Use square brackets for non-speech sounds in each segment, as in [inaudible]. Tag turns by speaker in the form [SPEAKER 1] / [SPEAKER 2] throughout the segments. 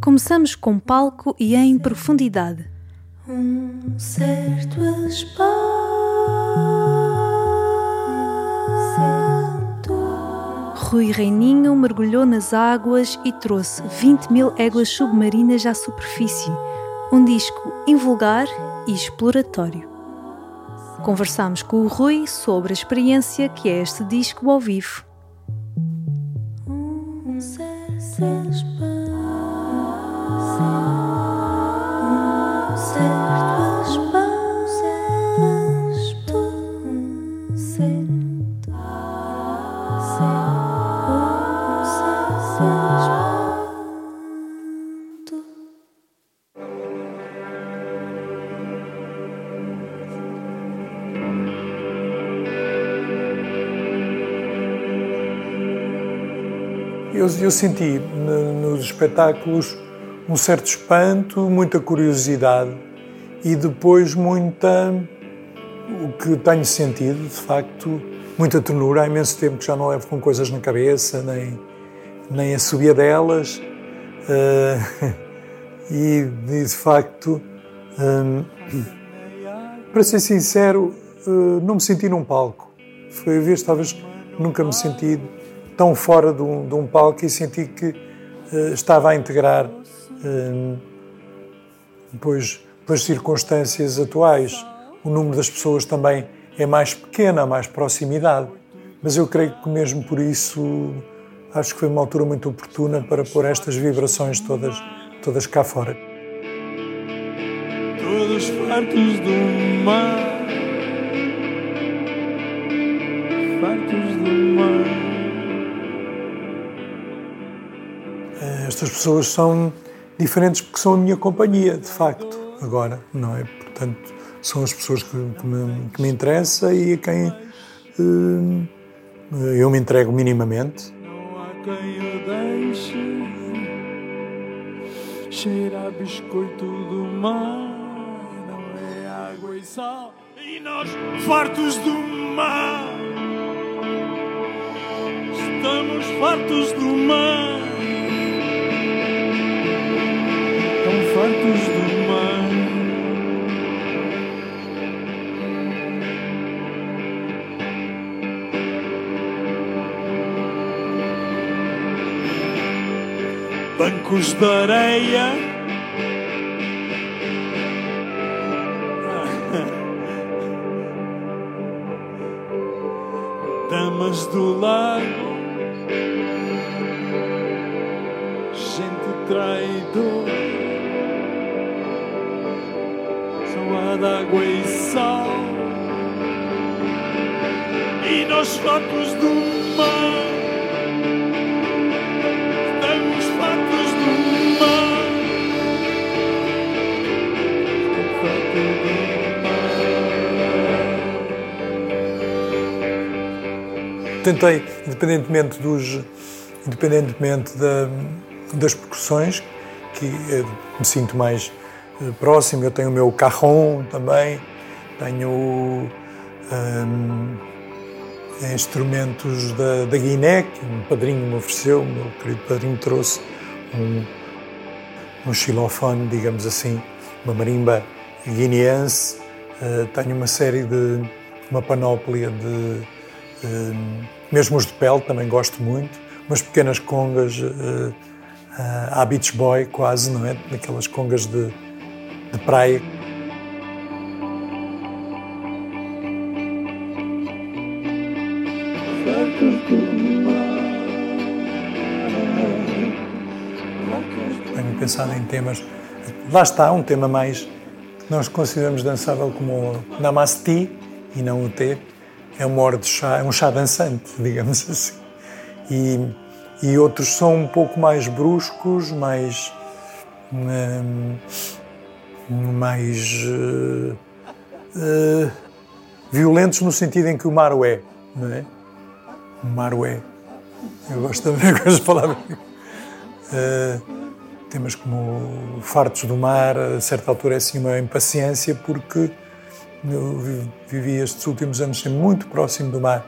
[SPEAKER 1] Começamos com palco e em profundidade.
[SPEAKER 2] Um certo espaço.
[SPEAKER 1] Rui Reininho mergulhou nas águas e trouxe 20 mil éguas submarinas à superfície. Um disco invulgar e exploratório. Conversámos com o Rui sobre a experiência que é este disco ao vivo.
[SPEAKER 2] Certo
[SPEAKER 3] Eu, eu senti no- nos espetáculos um certo espanto, muita curiosidade e depois muita. o que tenho sentido, de facto, muita ternura. Há imenso tempo que já não levo com coisas na cabeça, nem, nem a subia delas. eh, [laughs] e, de facto, hum, para ser sincero, eh, não me senti num palco. Foi a vez, talvez, nunca me senti tão fora de um, de um palco e senti que eh, estava a integrar, eh, depois, pelas circunstâncias atuais, o número das pessoas também é mais pequeno, há mais proximidade. Mas eu creio que mesmo por isso acho que foi uma altura muito oportuna para pôr estas vibrações todas, todas cá fora.
[SPEAKER 4] Todos fartos do mar,
[SPEAKER 3] pessoas são diferentes porque são a minha companhia, de facto, agora, não é? Portanto, são as pessoas que, que me, que me interessa e a quem eh, eu me entrego minimamente.
[SPEAKER 4] Não há quem o deixe cheirar biscoito do mar. Não é água e sal. E nós, fartos do mar, estamos fartos do mar. Fartos do mar. bancos de areia. [laughs] Damas do lago, gente traidor, só há de água e sal, e nós fartos do mar. Estamos fartos do mar. Do mar.
[SPEAKER 3] Tentei, independentemente dos, independentemente da- das percussões, que eh, me sinto mais próximo. Eu tenho o meu carrom também, tenho hum, instrumentos da, da Guiné, que um padrinho me ofereceu, o meu querido padrinho trouxe um, um xilofone, digamos assim, uma marimba guineense. Eh, tenho uma série de, uma panóplia de Hum, mesmo os de pele também gosto muito, umas pequenas congas uh, à Beach Boy quase, não é? Daquelas congas de, de praia. Tenho pensado em temas. Lá está, um tema mais nós consideramos dançável como o Namaste e não o T. É hora de chá, é um chá dançante, [laughs] digamos assim. E, e outros são um pouco mais bruscos, mais. hum, mais. eh, eh, violentos no sentido em que o mar o é, não é? O mar o é. Eu gosto ver [laughs] com as palavras. Eh, temas como fartos do mar, a certa altura é assim uma impaciência porque eu vi- vivi estes últimos anos sempre muito próximo do mar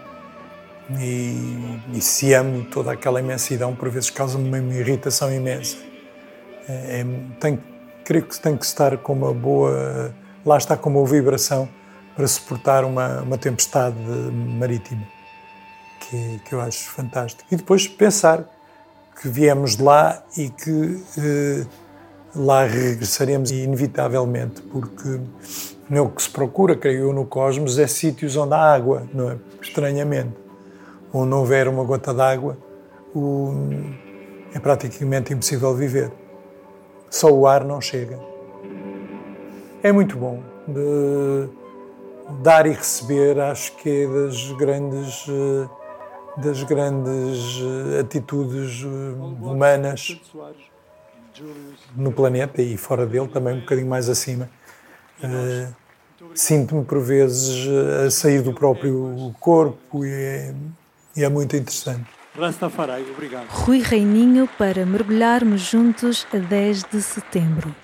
[SPEAKER 3] e, e se amo toda aquela imensidão, por vezes causa-me uma irritação imensa. É, tem, creio que tem que estar com uma boa, lá está com uma boa vibração para suportar uma, uma tempestade marítima, que, que eu acho fantástico. E depois pensar que viemos de lá e que eh, lá regressaremos inevitavelmente, porque é o que se procura, creio eu, no cosmos, é sítios onde há água, não é? Estranhamente. Onde não houver uma gota d'água, é praticamente impossível viver. Só o ar não chega. É muito bom. De dar e receber, acho que é das grandes, das grandes atitudes humanas no planeta e fora dele, também um bocadinho mais acima. Sinto-me por vezes a sair do próprio corpo e é, e é muito interessante.
[SPEAKER 4] Rastafari, obrigado.
[SPEAKER 1] Rui Reininho para mergulharmos juntos a 10 de setembro.